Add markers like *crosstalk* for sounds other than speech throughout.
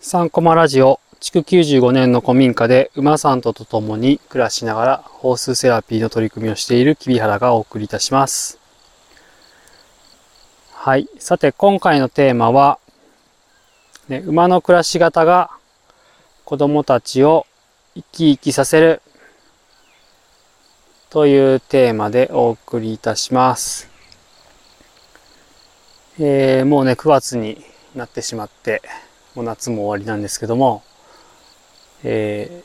3コマラジオ、築95年の古民家で馬さんとと共に暮らしながらホースセラピーの取り組みをしている木原がお送りいたします。はい。さて、今回のテーマは、ね、馬の暮らし方が子供たちを生き生きさせるというテーマでお送りいたします。えー、もうね、9月になってしまって、もう夏も終わりなんですけども、えー、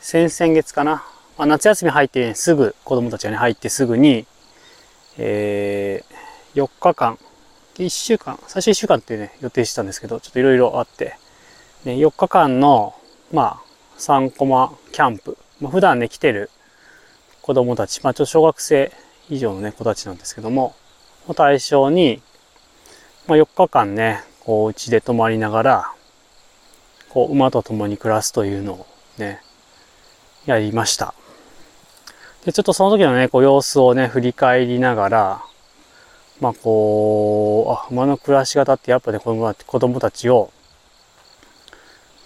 先々月かな、まあ、夏休み入って、ね、すぐ子供たちがね入ってすぐに、えー、4日間1週間最初1週間ってね予定してたんですけどちょっといろいろあって、ね、4日間のまあ3コマキャンプ、まあ、普段ね来てる子供たちまあちょ小学生以上のね子たちなんですけどもを対象に、まあ、4日間ねこう家で泊まりながらこう馬と共に暮らすというのをねやりました。でちょっとその時のねこう様子をね振り返りながらまあこうあ馬の暮らし方ってやっぱね子供子供たちを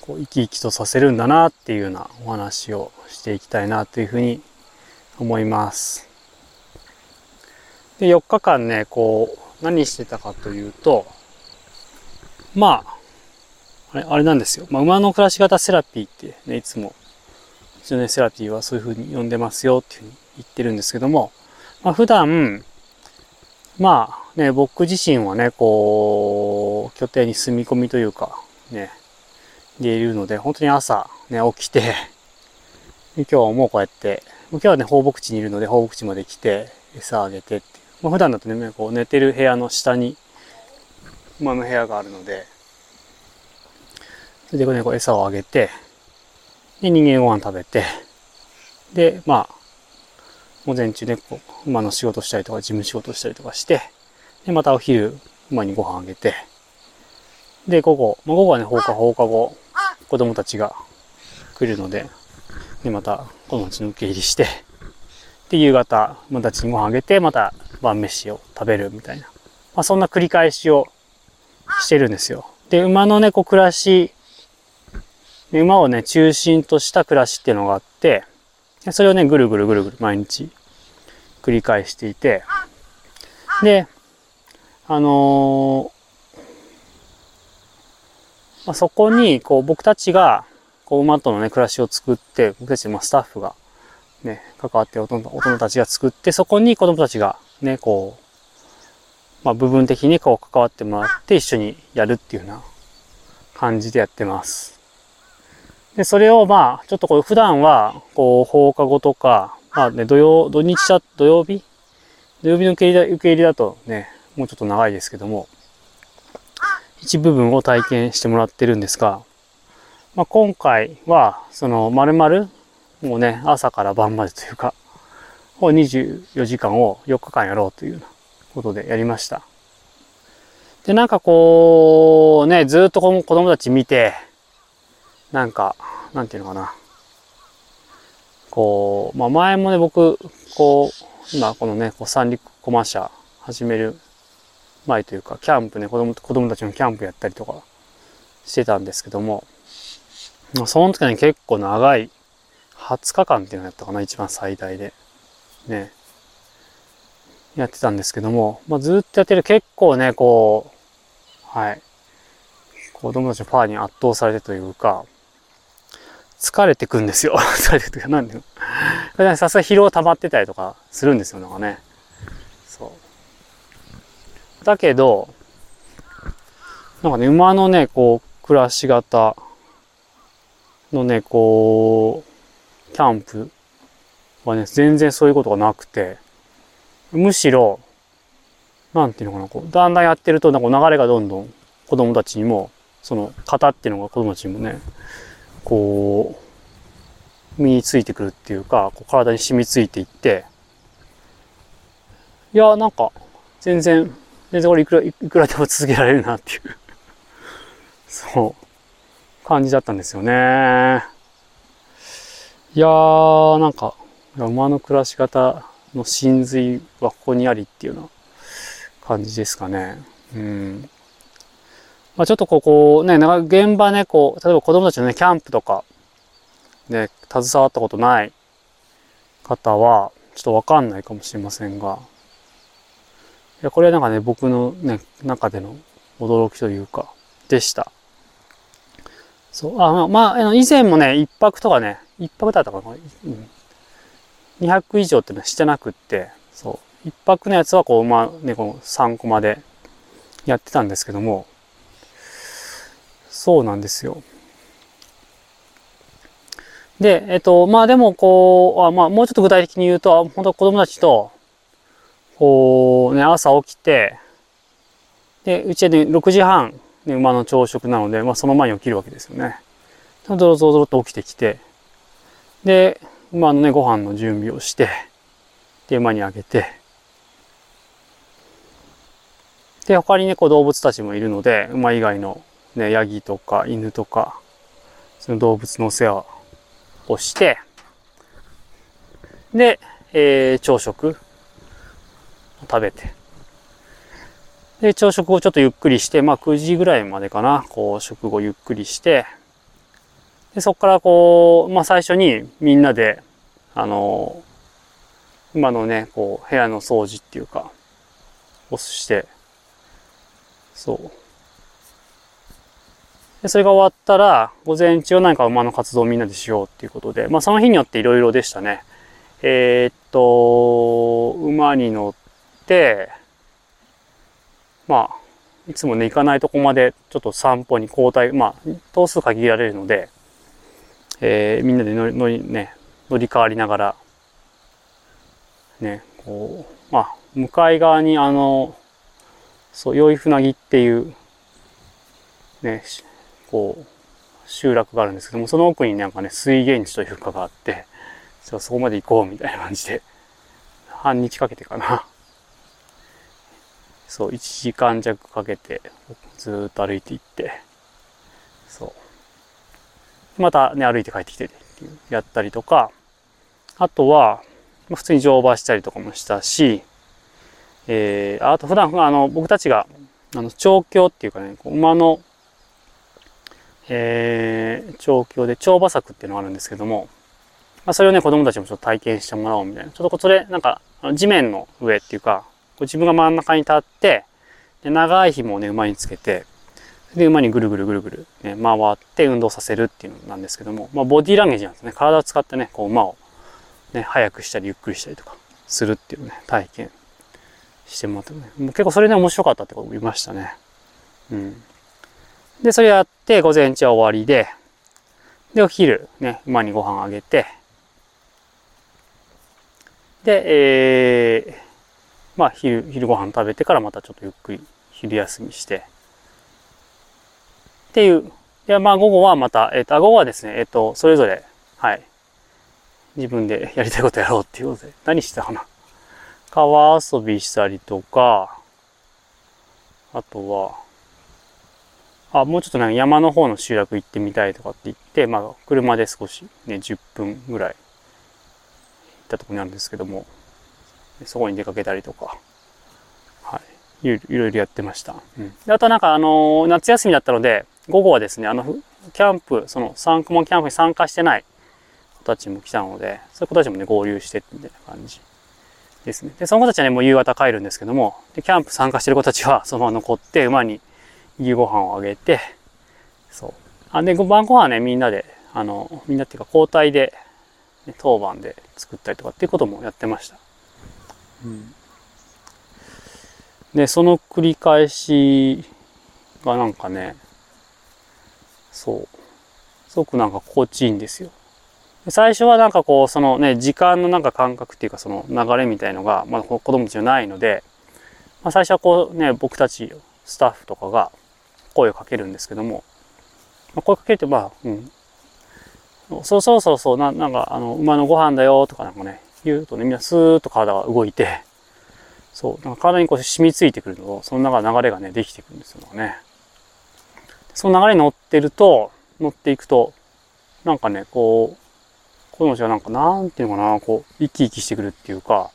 こう生き生きとさせるんだなっていうようなお話をしていきたいなというふうに思います。で4日間ねこう何してたかというとまあ、あれ、あれなんですよ。まあ、馬の暮らし方セラピーってね、いつも、うちのね、セラピーはそういう風に呼んでますよっていう風に言ってるんですけども、まあ、普段、まあね、僕自身はね、こう、拠点に住み込みというか、ね、でいるので、本当に朝、ね、起きて、今日はもうこうやって、今日はね、放牧地にいるので、放牧地まで来て、餌あげてっていう。まあ、普段だとね、こう寝てる部屋の下に、馬の部屋があるので、それでね、こう餌をあげて、で、人間ご飯食べて、で、まあ、午前中ね、こう、馬の仕事したりとか、事務仕事したりとかして、で、またお昼、馬にご飯あげて、で、午後、まあ、午後はね、放課放課後、子供たちが来るので、で、また子供たちの受け入れして、で、夕方、馬たちにご飯あげて、また晩飯を食べるみたいな。まあ、そんな繰り返しをしてるんですよ。で、馬のね、こう暮らし、馬をね、中心とした暮らしっていうのがあって、それをね、ぐるぐるぐるぐる毎日繰り返していて、で、あのーまあ、そこに、こう、僕たちが、こう、馬とのね、暮らしを作って、僕たち、まあ、スタッフが、ね、関わって大人、大人たちが作って、そこに子供たちが、ね、こう、まあ、部分的にこう関わってもらって一緒にやるっていうような感じでやってます。で、それをまあ、ちょっとこう普段は、こう放課後とか、まあね、土曜、土日だ、土曜日？土曜日の受け入れ受け入れだとね、もうちょっと長いですけども、一部分を体験してもらってるんですが、まあ、今回は、その、丸々、もうね、朝から晩までというか、もう24時間を4日間やろうというようなことでやりました。で、なんかこう、ね、ずっと子供たち見て、なんか、なんていうのかな。こう、まあ前もね、僕、こう、今このね、こう三陸コマ社始める前というか、キャンプね、子供、子供たちのキャンプやったりとかしてたんですけども、まその時はね、結構長い、20日間っていうのやったかな、一番最大で。ね。やってたんですけども、まあ、ずっとやってる結構ね、こう、はい。子供たちのパワーに圧倒されてというか、疲れてくんですよ。*laughs* 疲れてくというか、なんていうの。さすが疲労溜まってたりとかするんですよ、なんかね。そう。だけど、なんかね、馬のね、こう、暮らし方のね、こう、キャンプはね、全然そういうことがなくて、むしろ、なんていうのかな、こう、だんだんやってると、なんか流れがどんどん子供たちにも、その型っていうのが子供たちにもね、こう、身についてくるっていうか、こう体に染みついていって、いや、なんか、全然、全然これいくら、いくらでも続けられるなっていう、*laughs* そう、感じだったんですよね。いやー、なんか、馬の暮らし方の真髄はここにありっていうような感じですかね。うん。まあちょっとここね、なんか現場ね、こう、例えば子供たちのね、キャンプとか、で、携わったことない方は、ちょっとわかんないかもしれませんが、いや、これはなんかね、僕のね、中での驚きというか、でした。そう、あ、まあ、まあ、以前もね、一泊とかね、一泊だったかな、うん、200以上ってのはしてなくって、そう、一泊のやつはこう、まあね、この3コマでやってたんですけども、そうなんですよ。で、えっと、まあでもこう、あまあもうちょっと具体的に言うと、本当子供たちと、こうね、朝起きて、で、うちはね、6時半、ね、馬の朝食なので、まあその前に起きるわけですよね。ドロドロドロと起きてきて、で、馬のね、ご飯の準備をして、で、馬にあげて、で、他にね、こう動物たちもいるので、馬以外のね、ヤギとか犬とか、その動物の世話をして、で、えー、朝食食べて。で、朝食をちょっとゆっくりして、まあ9時ぐらいまでかな、こう食後ゆっくりして、で、そこからこう、まあ最初にみんなで、あの、今のね、こう部屋の掃除っていうか、をして、そう。で、それが終わったら、午前中は何か馬の活動をみんなでしようっていうことで、まあその日によっていろいろでしたね。えー、っと、馬に乗って、まあ、いつもね、行かないとこまでちょっと散歩に交代、まあ、頭数限られるので、えー、みんなで乗り、乗り、ね、乗り換わりながら、ね、こう、まあ、向かい側にあの、そう、良い船木っていう、ね、こう、集落があるんですけども、その奥になんかね、水源地というかがあって、じゃそこまで行こうみたいな感じで、半日かけてかな。そう、1時間弱かけて、ずっと歩いていって、そう。またね、歩いて帰ってきてやったりとか、あとは、普通に乗馬したりとかもしたし、えー、あと普段、あの、僕たちが、あの、調教っていうかね、馬のえー、調教で超馬作っていうのがあるんですけども、まあ、それをね、子供たちもちょっと体験してもらおうみたいな。ちょっとそれ、なんか、地面の上っていうか、自分が真ん中に立って、で長い紐をね、馬につけて、で、馬にぐるぐるぐるぐる、ね、回って運動させるっていうのなんですけども、まあ、ボディーランゲージなんですね。体を使ってね、こう馬を、ね、速くしたりゆっくりしたりとかするっていうね、体験してもらって。もう結構それで面白かったってこと言いましたね。うん。で、それやって、午前中は終わりで、で、お昼、ね、馬にご飯あげて、で、えー、まあ、昼、昼ご飯食べてからまたちょっとゆっくり昼休みして、っていう。いや、まあ、午後はまた、えっ、と、午後はですね、えっ、と、それぞれ、はい。自分で *laughs* やりたいことやろうっていうことで、何してたかな。川遊びしたりとか、あとは、あ、もうちょっとね、山の方の集落行ってみたいとかって言って、まあ、車で少しね、10分ぐらい行ったところにあるんですけども、そこに出かけたりとか、はい、いろいろやってました。うん。で、あとなんか、あのー、夏休みだったので、午後はですね、あの、キャンプ、その、サンクモンキャンプに参加してない子たちも来たので、そういう子たちもね、合流してみたいな感じですね。で、その子たちはね、もう夕方帰るんですけども、で、キャンプ参加してる子たちは、*laughs* そのまま残って、馬に夕ご飯をあげて、そう。あ、で、晩ご飯はね、みんなで、あの、みんなっていうか交代で、ね、当番で作ったりとかっていうこともやってました。うん。で、その繰り返しがなんかね、そう。すごくなんか心地いいんですよ。最初はなんかこう、そのね、時間のなんか感覚っていうかその流れみたいのが、まあ子供たちはないので、まあ最初はこうね、僕たちスタッフとかが、声をかけるんですけども、まあ、声かけると、まあ、うん。そうそうそうそう、ななんか、あの、馬のご飯だよとかなんかね、言うとね、みんなスーッと体が動いて、そう、なんか体にこう染みついてくるのをその中流れがね、できてくるんですよね。その流れに乗ってると、乗っていくと、なんかね、こう、子供たちはなんか、なんていうのかな、こう、生き生きしてくるっていうか、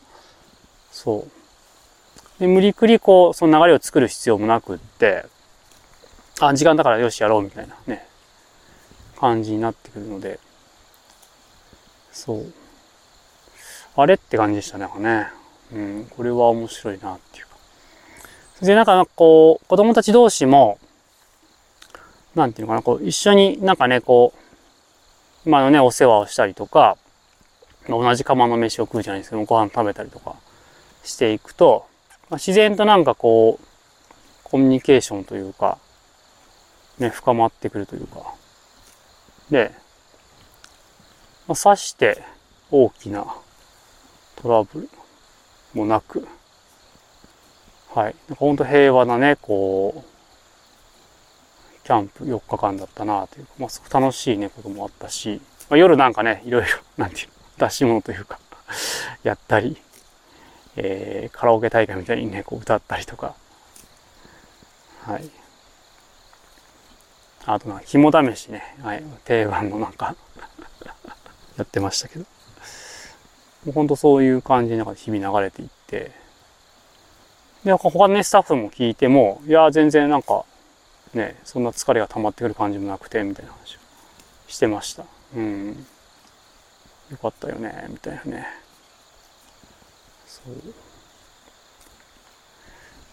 そう。で、無理くりこう、その流れを作る必要もなくって、あ、時間だからよしやろうみたいなね、感じになってくるので、そう。あれって感じでしたね、なんかね。うん、これは面白いなっていうか。で、なんかこう、子供たち同士も、なんていうのかな、こう、一緒になんかね、こう、今のね、お世話をしたりとか、同じ釜の飯を食うじゃないですけど、ご飯食べたりとかしていくと、まあ、自然となんかこう、コミュニケーションというか、ね、深まってくるというか。で、まあ、さして大きなトラブルもなく、はい。ほんと平和なね、こう、キャンプ4日間だったなというか、まあ、すごく楽しいね、こともあったし、まあ、夜なんかね、いろいろ、*laughs* なんていう、出し物というか *laughs* やったり、えー、カラオケ大会みたいにね、こう歌ったりとか、はい。あとな、肝試しね、はい、定番のなんか *laughs* やってましたけど。もうほんとそういう感じに日々流れていって、で、他のね、スタッフも聞いても、いや、全然なんか、ね、そんな疲れが溜まってくる感じもなくて、みたいな話をしてました。うん。よかったよね、みたいなね。そう。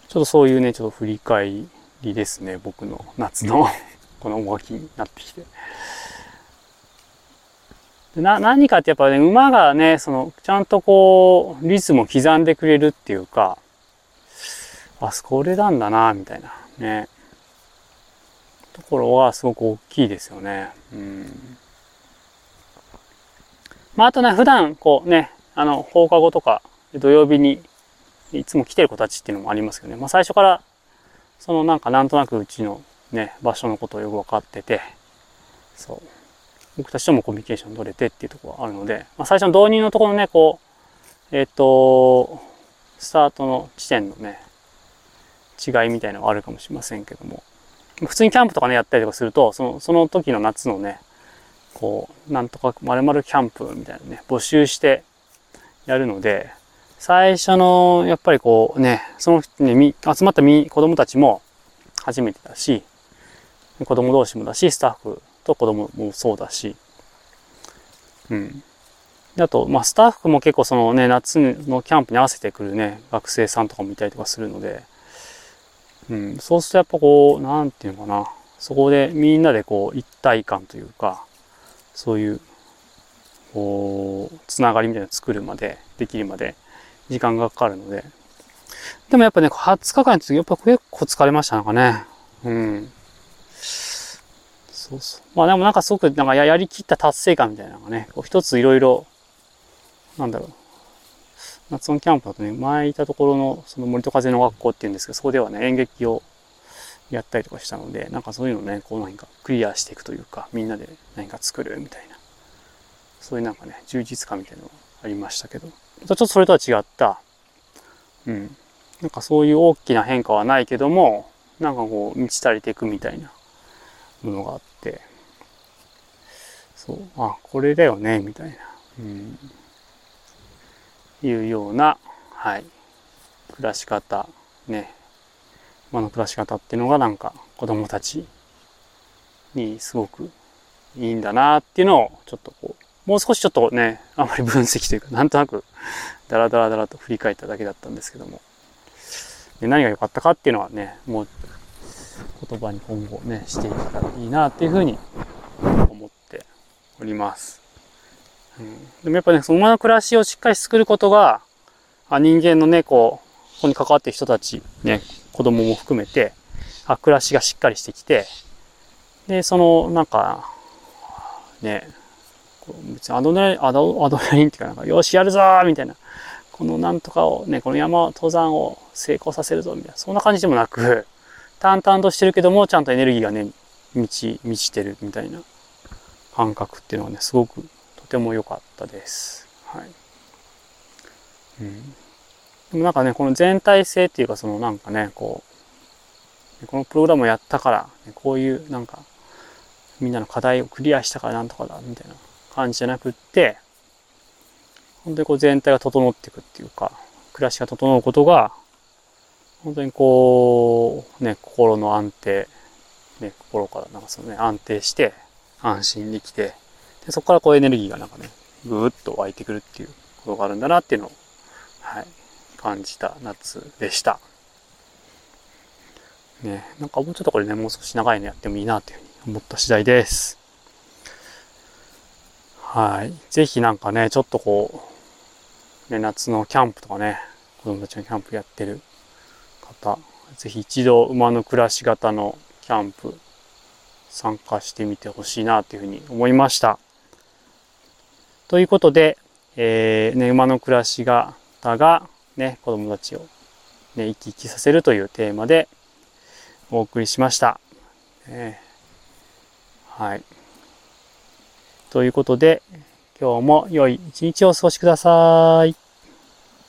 ちょっとそういうね、ちょっと振り返りですね、僕の夏の *laughs* このおまきになってきて。な、何かってやっぱね、馬がね、その、ちゃんとこう、リズムを刻んでくれるっていうか、あ、これなんだな、みたいな、ね。ところはすごく大きいですよね。うん。まあ、あとね、普段、こうね、あの、放課後とか、土曜日に、いつも来てる子たちっていうのもありますけどね。まあ、最初から、そのなんかなんとなくうちのね、場所のことをよく分かってて、そう。僕たちともコミュニケーション取れてっていうところがあるので、まあ、最初の導入のところのね、こう、えっ、ー、と、スタートの地点のね、違いみたいなのがあるかもしれませんけども、普通にキャンプとかね、やったりとかすると、その、その時の夏のね、こう、なんとか〇〇キャンプみたいなね、募集してやるので、最初の、やっぱりこうね、そのね、集まったみ子供たちも初めてだし、子供同士もだし、スタッフと子供もそうだし、うん。であと、まあ、スタッフも結構そのね、夏のキャンプに合わせてくるね、学生さんとかもいたりとかするので、うん、そうするとやっぱこう、なんていうのかな、そこでみんなでこう、一体感というか、そういう、こう、つながりみたいなのを作るまで、できるまで、時間がかかるので。でもやっぱね、20日間の時、やっぱ結構疲れました、なんかね。うん。そうそう。まあでもなんかすごく、なんかやりきった達成感みたいなのがね、こう一ついろいろ、なんだろう。夏のキャンプだとね、前いたところの、その森と風の学校っていうんですけど、そこではね、演劇をやったりとかしたので、なんかそういうのね、こう何かクリアしていくというか、みんなで何か作るみたいな、そういうなんかね、充実感みたいなのがありましたけど、ちょっとそれとは違った、うん、なんかそういう大きな変化はないけども、なんかこう、満ち足りていくみたいなものがあって、そう、あ、これだよね、みたいな、うん、いうような、はい、暮らし方、ね、まの暮らし方っていうのがなんか子供たちにすごくいいんだなっていうのをちょっとこう、もう少しちょっとね、あまり分析というか、なんとなくダラダラダラと振り返っただけだったんですけども、で何が良かったかっていうのはね、もう言葉に今後ね、していけたらいいなっていうふうに思っております。でもやっぱね、その馬の暮らしをしっかり作ることが、あ人間のね、こう、ここに関わってる人たち、ね、子供も含めて、あ、暮らしがしっかりしてきて、で、その、なんか、ね、別にアドレナリン、アドアドレナリンっていうかなんか、よし、やるぞみたいな。このなんとかをね、この山、登山を成功させるぞみたいな。そんな感じでもなく、淡々としてるけども、ちゃんとエネルギーがね、満ち、満ちてるみたいな感覚っていうのはね、すごくても良かったです。はい。うん。でもなんかね、この全体性っていうか、そのなんかね、こう、このプログラムをやったから、こういうなんか、みんなの課題をクリアしたからなんとかだ、みたいな感じじゃなくって、本当にこう全体が整っていくっていうか、暮らしが整うことが、本当にこう、ね、心の安定ね、心からなんかそのね、安定して、安心できて、でそこからこうエネルギーがなんかね、ぐーっと湧いてくるっていうことがあるんだなっていうのを、はい、感じた夏でした。ね、なんかもうちょっとこれね、もう少し長いのやってもいいなというふうに思った次第です。はい。ぜひなんかね、ちょっとこう、ね、夏のキャンプとかね、子供たちのキャンプやってる方、ぜひ一度馬の暮らし型のキャンプ参加してみてほしいなというふうに思いました。ということで、えー、ね、馬の暮らし方がね、子供たちをね、生き生きさせるというテーマでお送りしました。えー、はい。ということで、今日も良い一日をお過ごしください。